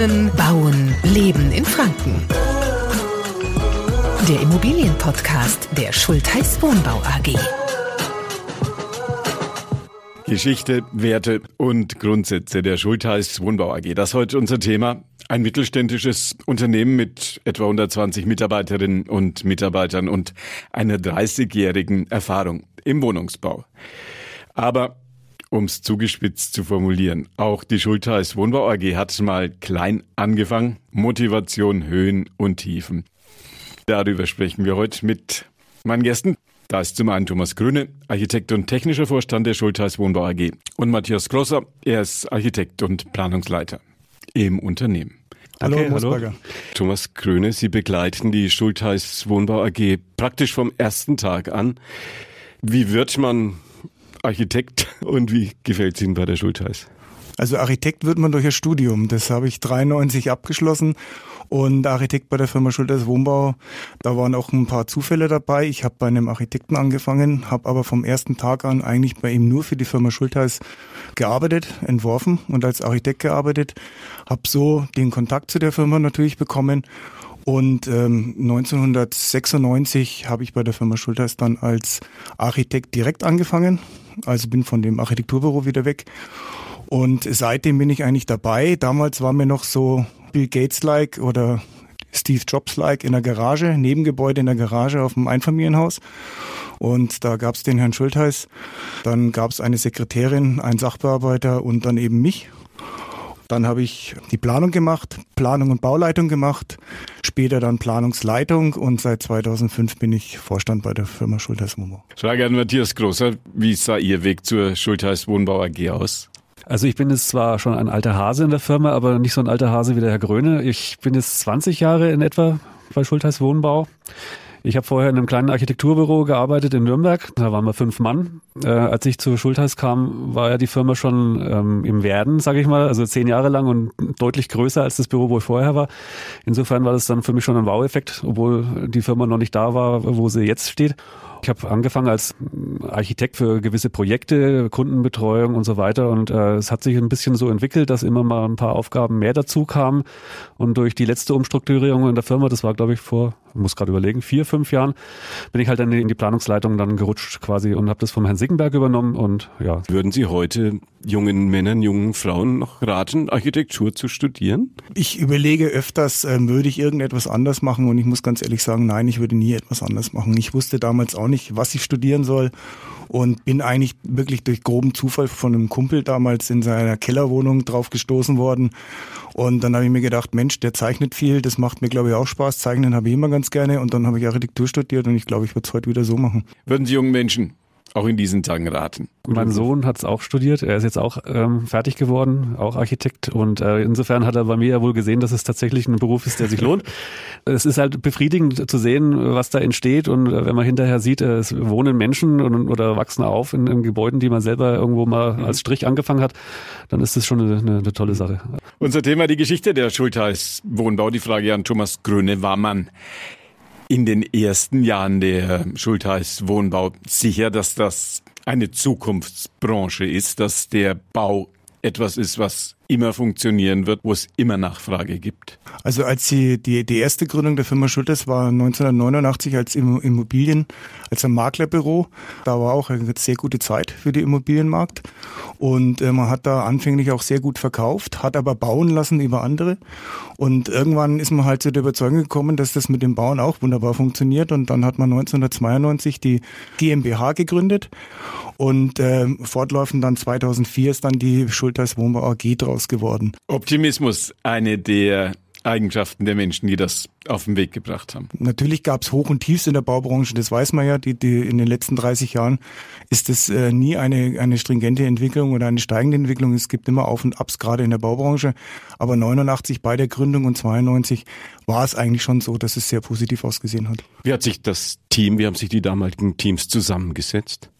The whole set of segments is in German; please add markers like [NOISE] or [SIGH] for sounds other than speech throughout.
Wohnen, Bauen, Leben in Franken. Der Immobilienpodcast der Schultheiß Wohnbau AG. Geschichte, Werte und Grundsätze der Schultheiß Wohnbau AG. Das ist heute unser Thema. Ein mittelständisches Unternehmen mit etwa 120 Mitarbeiterinnen und Mitarbeitern und einer 30-jährigen Erfahrung im Wohnungsbau. Aber um es zugespitzt zu formulieren, auch die Schultheiß Wohnbau AG hat mal klein angefangen. Motivation, Höhen und Tiefen. Darüber sprechen wir heute mit meinen Gästen. Da ist zum einen Thomas Grüne, Architekt und technischer Vorstand der Schultheiß Wohnbau AG und Matthias Grosser, er ist Architekt und Planungsleiter im Unternehmen. Hallo, Okay, hallo. Thomas Grüne, Sie begleiten die Schultheiß Wohnbau AG praktisch vom ersten Tag an. Wie wird man Architekt [LAUGHS] und wie gefällt es Ihnen bei der Schultheiß? Also Architekt wird man durch ein Studium. Das habe ich 93 abgeschlossen und Architekt bei der Firma Schulters Wohnbau. Da waren auch ein paar Zufälle dabei. Ich habe bei einem Architekten angefangen, habe aber vom ersten Tag an eigentlich bei ihm nur für die Firma Schultheiß gearbeitet, entworfen und als Architekt gearbeitet. Habe so den Kontakt zu der Firma natürlich bekommen. Und ähm, 1996 habe ich bei der Firma Schultheiß dann als Architekt direkt angefangen. Also bin von dem Architekturbüro wieder weg und seitdem bin ich eigentlich dabei. Damals war mir noch so Bill Gates-like oder Steve Jobs-like in der Garage, Nebengebäude in der Garage auf dem Einfamilienhaus. Und da gab es den Herrn Schultheiß, dann gab es eine Sekretärin, einen Sachbearbeiter und dann eben mich. Dann habe ich die Planung gemacht, Planung und Bauleitung gemacht, später dann Planungsleitung und seit 2005 bin ich Vorstand bei der Firma Schultheiß Wohnbau. Frage an Matthias Grosser, wie sah Ihr Weg zur Schultheiß Wohnbau AG aus? Also ich bin jetzt zwar schon ein alter Hase in der Firma, aber nicht so ein alter Hase wie der Herr Gröne. Ich bin jetzt 20 Jahre in etwa bei Schultheiß Wohnbau. Ich habe vorher in einem kleinen Architekturbüro gearbeitet in Nürnberg. Da waren wir fünf Mann. Äh, als ich zu Schultheiß kam, war ja die Firma schon ähm, im Werden, sage ich mal, also zehn Jahre lang und deutlich größer als das Büro, wo ich vorher war. Insofern war das dann für mich schon ein Wow-Effekt, obwohl die Firma noch nicht da war, wo sie jetzt steht. Ich habe angefangen als Architekt für gewisse Projekte, Kundenbetreuung und so weiter. Und äh, es hat sich ein bisschen so entwickelt, dass immer mal ein paar Aufgaben mehr dazu kamen. Und durch die letzte Umstrukturierung in der Firma, das war glaube ich vor, muss gerade überlegen, vier, fünf Jahren, bin ich halt dann in die Planungsleitung dann gerutscht quasi und habe das vom Herrn Sickenberg übernommen. Und ja, Würden Sie heute jungen Männern, jungen Frauen noch raten, Architektur zu studieren? Ich überlege öfters, ähm, würde ich irgendetwas anders machen und ich muss ganz ehrlich sagen, nein, ich würde nie etwas anders machen. Ich wusste damals auch nicht, was ich studieren soll und bin eigentlich wirklich durch groben Zufall von einem Kumpel damals in seiner Kellerwohnung drauf gestoßen worden und dann habe ich mir gedacht, Mensch, der zeichnet viel, das macht mir glaube ich auch Spaß, zeichnen habe ich immer ganz gerne und dann habe ich Architektur studiert und ich glaube, ich würde es heute wieder so machen. Würden Sie jungen Menschen auch in diesen Tagen raten? Mein Sohn hat es auch studiert. Er ist jetzt auch ähm, fertig geworden, auch Architekt. Und äh, insofern hat er bei mir ja wohl gesehen, dass es tatsächlich ein Beruf ist, der sich lohnt. [LAUGHS] es ist halt befriedigend zu sehen, was da entsteht. Und äh, wenn man hinterher sieht, äh, es wohnen Menschen und, oder wachsen auf in, in Gebäuden, die man selber irgendwo mal als Strich angefangen hat, dann ist das schon eine, eine, eine tolle Sache. Unser Thema die Geschichte der Schultheiß Wohnbau. Die Frage an Thomas Grüne war man in den ersten Jahren der Schultheiß Wohnbau sicher, dass das eine Zukunftsbranche ist, dass der Bau etwas ist, was immer funktionieren wird, wo es immer Nachfrage gibt? Also als die, die, die erste Gründung der Firma Schulters war 1989 als Immobilien, als ein Maklerbüro. Da war auch eine sehr gute Zeit für den Immobilienmarkt. Und äh, man hat da anfänglich auch sehr gut verkauft, hat aber bauen lassen über andere. Und irgendwann ist man halt zu der Überzeugung gekommen, dass das mit dem Bauen auch wunderbar funktioniert. Und dann hat man 1992 die GmbH gegründet. Und äh, fortlaufend dann 2004 ist dann die Schulters Wohnbau AG draus geworden. Optimismus, eine der Eigenschaften der Menschen, die das auf den Weg gebracht haben. Natürlich gab es Hoch und Tiefs in der Baubranche, das weiß man ja. Die, die, in den letzten 30 Jahren ist es äh, nie eine, eine stringente Entwicklung oder eine steigende Entwicklung. Es gibt immer Auf und Abs, gerade in der Baubranche. Aber 89 bei der Gründung und 92 war es eigentlich schon so, dass es sehr positiv ausgesehen hat. Wie hat sich das Team, wie haben sich die damaligen Teams zusammengesetzt?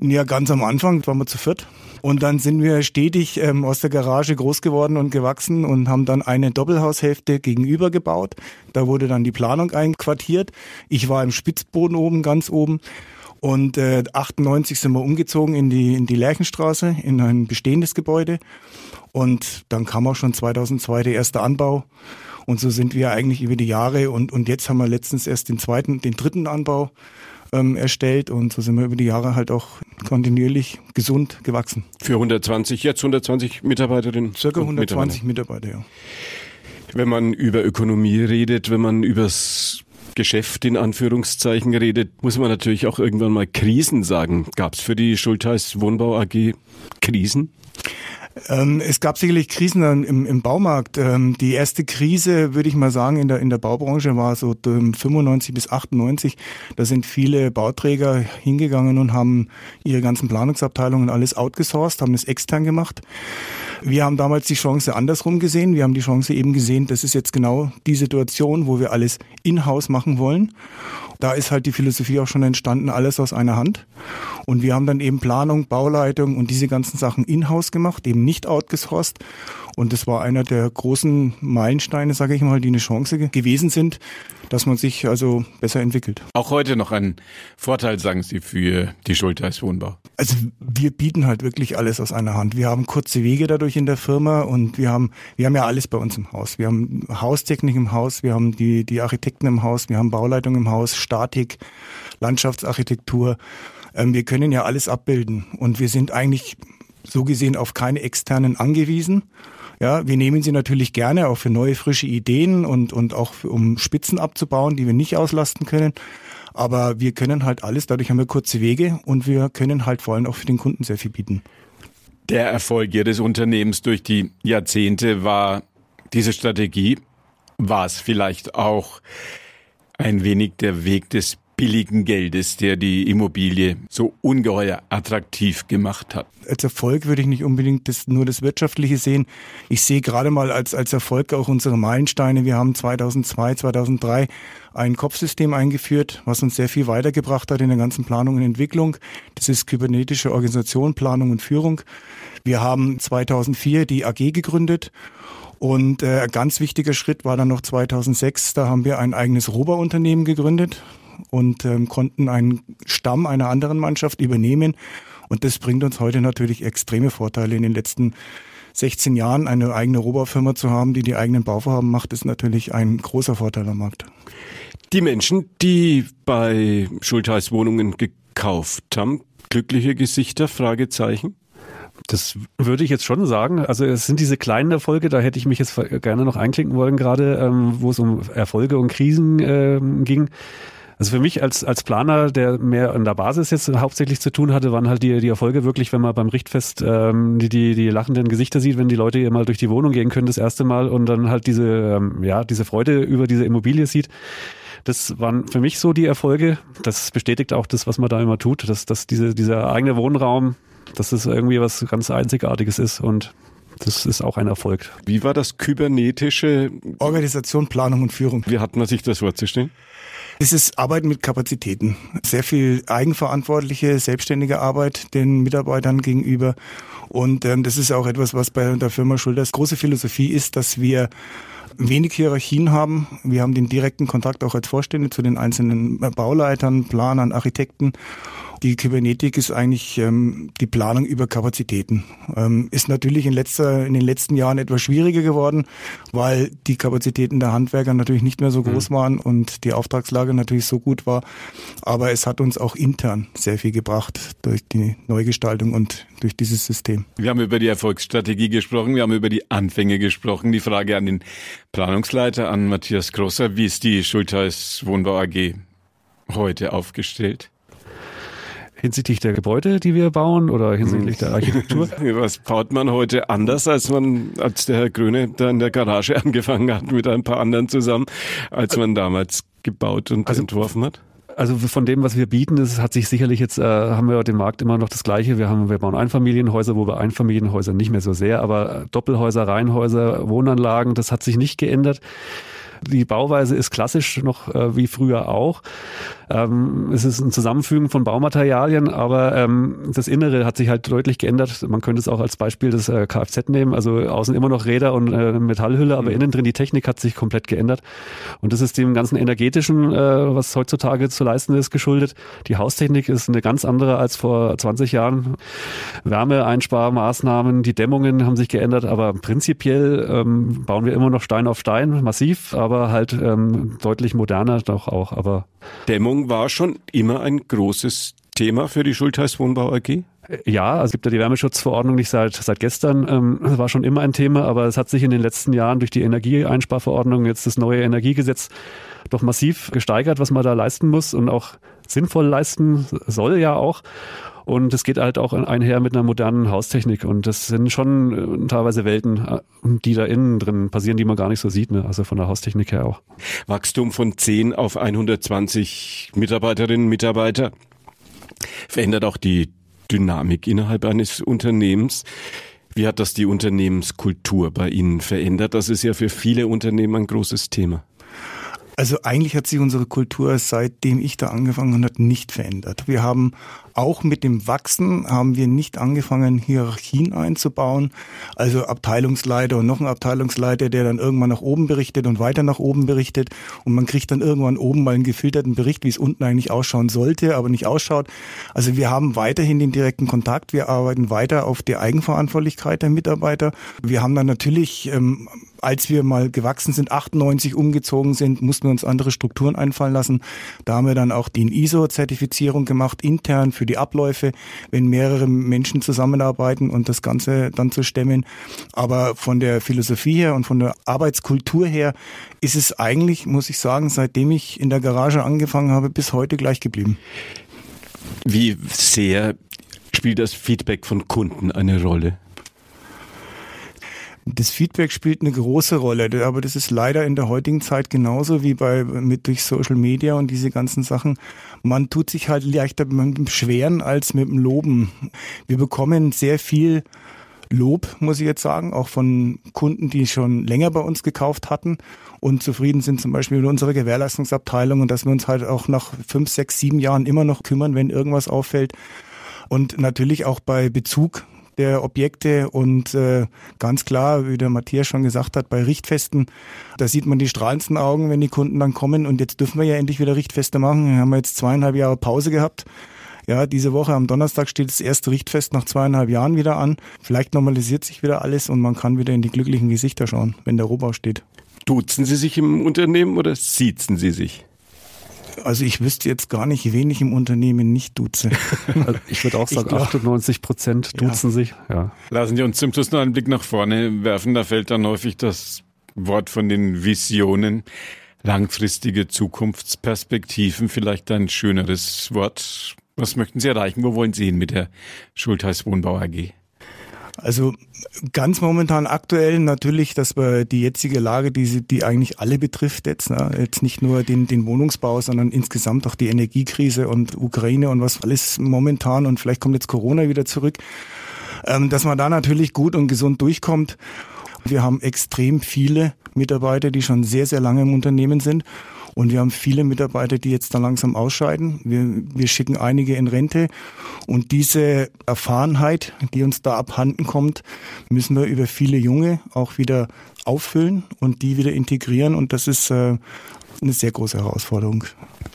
Ja, ganz am Anfang waren wir zu viert. Und dann sind wir stetig ähm, aus der Garage groß geworden und gewachsen und haben dann eine Doppelhaushälfte gegenüber gebaut. Da wurde dann die Planung einquartiert. Ich war im Spitzboden oben, ganz oben. Und äh, 98 sind wir umgezogen in die, in die Lerchenstraße, in ein bestehendes Gebäude. Und dann kam auch schon 2002 der erste Anbau. Und so sind wir eigentlich über die Jahre und, und jetzt haben wir letztens erst den zweiten, den dritten Anbau ähm, erstellt und so sind wir über die Jahre halt auch kontinuierlich gesund gewachsen. Für 120, jetzt 120 Mitarbeiterinnen? Circa 120 Mitarbeiter, Mitarbeiter ja. Wenn man über Ökonomie redet, wenn man übers Geschäft in Anführungszeichen redet, muss man natürlich auch irgendwann mal Krisen sagen. Gab es für die Schultheiß Wohnbau AG Krisen? Ähm, es gab sicherlich Krisen im, im Baumarkt. Ähm, die erste Krise, würde ich mal sagen, in der, in der Baubranche war so 95 bis 98. Da sind viele Bauträger hingegangen und haben ihre ganzen Planungsabteilungen alles outgesourced, haben es extern gemacht. Wir haben damals die Chance andersrum gesehen. Wir haben die Chance eben gesehen, das ist jetzt genau die Situation, wo wir alles in-house machen wollen. Da ist halt die Philosophie auch schon entstanden, alles aus einer Hand. Und wir haben dann eben Planung, Bauleitung und diese ganzen Sachen in-house gemacht, eben nicht outgesourced. Und das war einer der großen Meilensteine, sage ich mal, die eine Chance gewesen sind, dass man sich also besser entwickelt. Auch heute noch ein Vorteil, sagen Sie, für die Schultheiß Wohnbau? Also wir bieten halt wirklich alles aus einer Hand. Wir haben kurze Wege dadurch in der Firma und wir haben, wir haben ja alles bei uns im Haus. Wir haben Haustechnik im Haus, wir haben die, die Architekten im Haus, wir haben Bauleitung im Haus, Statik, Landschaftsarchitektur. Ähm, wir können ja alles abbilden und wir sind eigentlich so gesehen auf keine externen angewiesen. Ja, wir nehmen sie natürlich gerne auch für neue, frische Ideen und, und auch für, um Spitzen abzubauen, die wir nicht auslasten können. Aber wir können halt alles, dadurch haben wir kurze Wege und wir können halt vor allem auch für den Kunden sehr viel bieten. Der Erfolg Ihres Unternehmens durch die Jahrzehnte war diese Strategie. War es vielleicht auch ein wenig der Weg des billigen Geldes, der die Immobilie so ungeheuer attraktiv gemacht hat. Als Erfolg würde ich nicht unbedingt das, nur das Wirtschaftliche sehen. Ich sehe gerade mal als, als Erfolg auch unsere Meilensteine. Wir haben 2002, 2003 ein Kopfsystem eingeführt, was uns sehr viel weitergebracht hat in der ganzen Planung und Entwicklung. Das ist kybernetische Organisation, Planung und Führung. Wir haben 2004 die AG gegründet und äh, ein ganz wichtiger Schritt war dann noch 2006, da haben wir ein eigenes Robo-Unternehmen gegründet und ähm, konnten einen Stamm einer anderen Mannschaft übernehmen. Und das bringt uns heute natürlich extreme Vorteile. In den letzten 16 Jahren eine eigene Rohbaufirma zu haben, die die eigenen Bauvorhaben macht, ist natürlich ein großer Vorteil am Markt. Die Menschen, die bei Schultheiß Wohnungen gekauft haben, glückliche Gesichter, Fragezeichen? Das würde ich jetzt schon sagen. Also es sind diese kleinen Erfolge, da hätte ich mich jetzt gerne noch einklinken wollen, gerade ähm, wo es um Erfolge und Krisen ähm, ging. Also für mich als, als Planer, der mehr an der Basis jetzt hauptsächlich zu tun hatte, waren halt die, die Erfolge wirklich, wenn man beim Richtfest ähm, die, die, die lachenden Gesichter sieht, wenn die Leute hier mal durch die Wohnung gehen können das erste Mal und dann halt diese, ähm, ja, diese Freude über diese Immobilie sieht. Das waren für mich so die Erfolge. Das bestätigt auch das, was man da immer tut, dass, dass diese, dieser eigene Wohnraum, dass das irgendwie was ganz Einzigartiges ist und das ist auch ein Erfolg. Wie war das kybernetische Organisation, Planung und Führung? Wie hat man sich das vorzustellen? Es ist Arbeiten mit Kapazitäten. Sehr viel eigenverantwortliche, selbstständige Arbeit den Mitarbeitern gegenüber. Und ähm, das ist auch etwas, was bei der Firma Schulters große Philosophie ist, dass wir wenig Hierarchien haben. Wir haben den direkten Kontakt auch als Vorstände zu den einzelnen Bauleitern, Planern, Architekten die Kybernetik ist eigentlich ähm, die Planung über Kapazitäten. Ähm, ist natürlich in, letzter, in den letzten Jahren etwas schwieriger geworden, weil die Kapazitäten der Handwerker natürlich nicht mehr so groß mhm. waren und die Auftragslage natürlich so gut war. Aber es hat uns auch intern sehr viel gebracht durch die Neugestaltung und durch dieses System. Wir haben über die Erfolgsstrategie gesprochen, wir haben über die Anfänge gesprochen. Die Frage an den Planungsleiter, an Matthias Grosser, wie ist die Schultheiß Wohnbau AG heute aufgestellt? Hinsichtlich der Gebäude, die wir bauen oder hinsichtlich der Architektur? [LAUGHS] Was baut man heute anders, als man, als der Herr Grüne da in der Garage [LAUGHS] angefangen hat mit ein paar anderen zusammen, als man damals gebaut und also, entworfen hat? Also von dem, was wir bieten, das hat sich sicherlich jetzt, äh, haben wir den Markt immer noch das Gleiche. Wir haben, wir bauen Einfamilienhäuser, wo wir Einfamilienhäuser nicht mehr so sehr, aber Doppelhäuser, Reihenhäuser, Wohnanlagen, das hat sich nicht geändert. Die Bauweise ist klassisch noch äh, wie früher auch. Ähm, es ist ein Zusammenfügen von Baumaterialien, aber ähm, das Innere hat sich halt deutlich geändert. Man könnte es auch als Beispiel des äh, Kfz nehmen. Also außen immer noch Räder und äh, Metallhülle, aber mhm. innen drin die Technik hat sich komplett geändert. Und das ist dem ganzen energetischen, äh, was heutzutage zu leisten ist, geschuldet. Die Haustechnik ist eine ganz andere als vor 20 Jahren. Wärmeeinsparmaßnahmen, die Dämmungen haben sich geändert, aber prinzipiell ähm, bauen wir immer noch Stein auf Stein, massiv, aber halt ähm, deutlich moderner doch auch. Aber Dämmung war schon immer ein großes Thema für die Schultheiß Wohnbau AG? Ja, also es gibt ja die Wärmeschutzverordnung nicht seit, seit gestern. Ähm, das war schon immer ein Thema, aber es hat sich in den letzten Jahren durch die Energieeinsparverordnung, jetzt das neue Energiegesetz, doch massiv gesteigert, was man da leisten muss und auch sinnvoll leisten soll ja auch. Und es geht halt auch einher mit einer modernen Haustechnik. Und das sind schon äh, teilweise Welten, äh, die da innen drin passieren, die man gar nicht so sieht. Ne? Also von der Haustechnik her auch. Wachstum von 10 auf 120 Mitarbeiterinnen und Mitarbeiter verändert auch die Dynamik innerhalb eines Unternehmens. Wie hat das die Unternehmenskultur bei Ihnen verändert? Das ist ja für viele Unternehmen ein großes Thema. Also eigentlich hat sich unsere Kultur, seitdem ich da angefangen habe, nicht verändert. Wir haben auch mit dem Wachsen haben wir nicht angefangen, Hierarchien einzubauen. Also Abteilungsleiter und noch ein Abteilungsleiter, der dann irgendwann nach oben berichtet und weiter nach oben berichtet. Und man kriegt dann irgendwann oben mal einen gefilterten Bericht, wie es unten eigentlich ausschauen sollte, aber nicht ausschaut. Also wir haben weiterhin den direkten Kontakt. Wir arbeiten weiter auf die Eigenverantwortlichkeit der Mitarbeiter. Wir haben dann natürlich ähm, als wir mal gewachsen sind, 98 umgezogen sind, mussten wir uns andere Strukturen einfallen lassen. Da haben wir dann auch die ISO-Zertifizierung gemacht, intern für die Abläufe, wenn mehrere Menschen zusammenarbeiten und das Ganze dann zu stemmen. Aber von der Philosophie her und von der Arbeitskultur her ist es eigentlich, muss ich sagen, seitdem ich in der Garage angefangen habe, bis heute gleich geblieben. Wie sehr spielt das Feedback von Kunden eine Rolle? Das Feedback spielt eine große Rolle, aber das ist leider in der heutigen Zeit genauso wie bei mit durch Social Media und diese ganzen Sachen. Man tut sich halt leichter mit dem Beschweren als mit dem Loben. Wir bekommen sehr viel Lob, muss ich jetzt sagen, auch von Kunden, die schon länger bei uns gekauft hatten und zufrieden sind, zum Beispiel mit unserer Gewährleistungsabteilung und dass wir uns halt auch nach fünf, sechs, sieben Jahren immer noch kümmern, wenn irgendwas auffällt. Und natürlich auch bei Bezug der Objekte und äh, ganz klar, wie der Matthias schon gesagt hat, bei Richtfesten, da sieht man die strahlendsten Augen, wenn die Kunden dann kommen und jetzt dürfen wir ja endlich wieder Richtfeste machen. Wir haben jetzt zweieinhalb Jahre Pause gehabt. Ja, diese Woche am Donnerstag steht das erste Richtfest nach zweieinhalb Jahren wieder an. Vielleicht normalisiert sich wieder alles und man kann wieder in die glücklichen Gesichter schauen, wenn der Rohbau steht. Duzen Sie sich im Unternehmen oder siezen Sie sich? Also ich wüsste jetzt gar nicht, wen ich im Unternehmen nicht duze. [LAUGHS] Also ich würde auch sagen, glaub, 98 Prozent duzen ja. sich. Ja. Lassen Sie uns zum Schluss noch einen Blick nach vorne werfen. Da fällt dann häufig das Wort von den Visionen. Langfristige Zukunftsperspektiven, vielleicht ein schöneres Wort. Was möchten Sie erreichen? Wo wollen Sie hin mit der Schultheiß Wohnbau AG? Also ganz momentan aktuell natürlich, dass wir die jetzige Lage, die, die eigentlich alle betrifft jetzt, ne? jetzt nicht nur den, den Wohnungsbau, sondern insgesamt auch die Energiekrise und Ukraine und was alles momentan und vielleicht kommt jetzt Corona wieder zurück, ähm, dass man da natürlich gut und gesund durchkommt. Wir haben extrem viele Mitarbeiter, die schon sehr, sehr lange im Unternehmen sind und wir haben viele Mitarbeiter, die jetzt da langsam ausscheiden. Wir, wir schicken einige in Rente. Und diese Erfahrenheit, die uns da abhanden kommt, müssen wir über viele Junge auch wieder auffüllen und die wieder integrieren. Und das ist äh, eine sehr große Herausforderung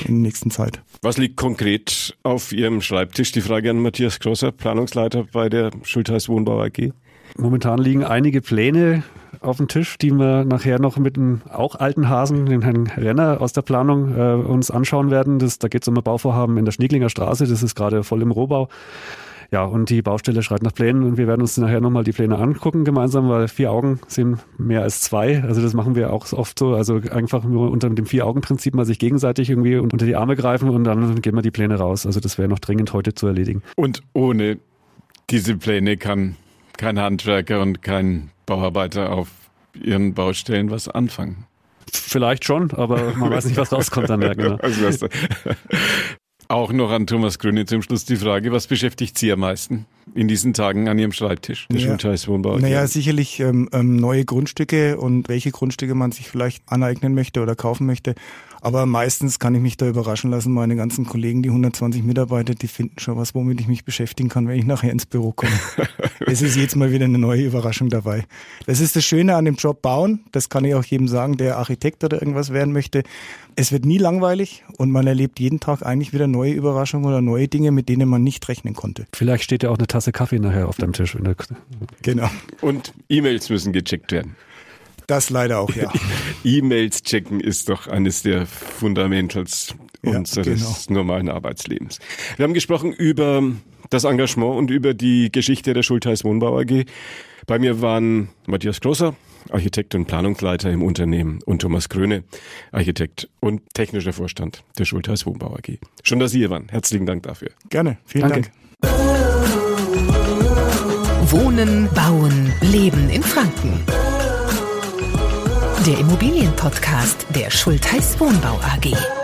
in der nächsten Zeit. Was liegt konkret auf Ihrem Schreibtisch? Die Frage an Matthias Grosser, Planungsleiter bei der Schultheiß Wohnbau AG. Momentan liegen einige Pläne auf dem Tisch, die wir nachher noch mit einem auch alten Hasen, dem Herrn Renner aus der Planung, äh, uns anschauen werden. Das, da geht es um ein Bauvorhaben in der Schnieglinger Straße. Das ist gerade voll im Rohbau. Ja, und die Baustelle schreit nach Plänen und wir werden uns nachher nochmal die Pläne angucken gemeinsam, weil vier Augen sind mehr als zwei. Also das machen wir auch oft so. Also einfach nur unter dem Vier-Augen-Prinzip mal sich gegenseitig irgendwie unter die Arme greifen und dann gehen wir die Pläne raus. Also das wäre noch dringend heute zu erledigen. Und ohne diese Pläne kann kein Handwerker und kein Bauarbeiter auf ihren Baustellen was anfangen. Vielleicht schon, aber man weiß nicht, was rauskommt dann. Ja, genau. Auch noch an Thomas Grüne zum Schluss die Frage, was beschäftigt Sie am meisten? in diesen Tagen an Ihrem Schreibtisch, der ja. Schultheiß Wohnbau? Naja, sicherlich ähm, ähm, neue Grundstücke und welche Grundstücke man sich vielleicht aneignen möchte oder kaufen möchte. Aber meistens kann ich mich da überraschen lassen. Meine ganzen Kollegen, die 120 Mitarbeiter, die finden schon was, womit ich mich beschäftigen kann, wenn ich nachher ins Büro komme. [LAUGHS] es ist jetzt mal wieder eine neue Überraschung dabei. Das ist das Schöne an dem Job bauen. Das kann ich auch jedem sagen, der Architekt oder irgendwas werden möchte. Es wird nie langweilig und man erlebt jeden Tag eigentlich wieder neue Überraschungen oder neue Dinge, mit denen man nicht rechnen konnte. Vielleicht steht ja auch eine Tasse Kaffee nachher auf deinem Tisch. Genau. Und E-Mails müssen gecheckt werden. Das leider auch, ja. [LAUGHS] E-Mails checken ist doch eines der Fundamentals ja, unseres genau. normalen Arbeitslebens. Wir haben gesprochen über das Engagement und über die Geschichte der Schultheiß Wohnbau AG. Bei mir waren Matthias Grosser, Architekt und Planungsleiter im Unternehmen und Thomas Gröne, Architekt und technischer Vorstand der Schultheiß Wohnbau AG. Schon, dass Sie hier waren. Herzlichen Dank dafür. Gerne. Vielen Danke. Dank. Wohnen, Bauen, Leben in Franken. Der Immobilienpodcast der Schultheiß Wohnbau AG.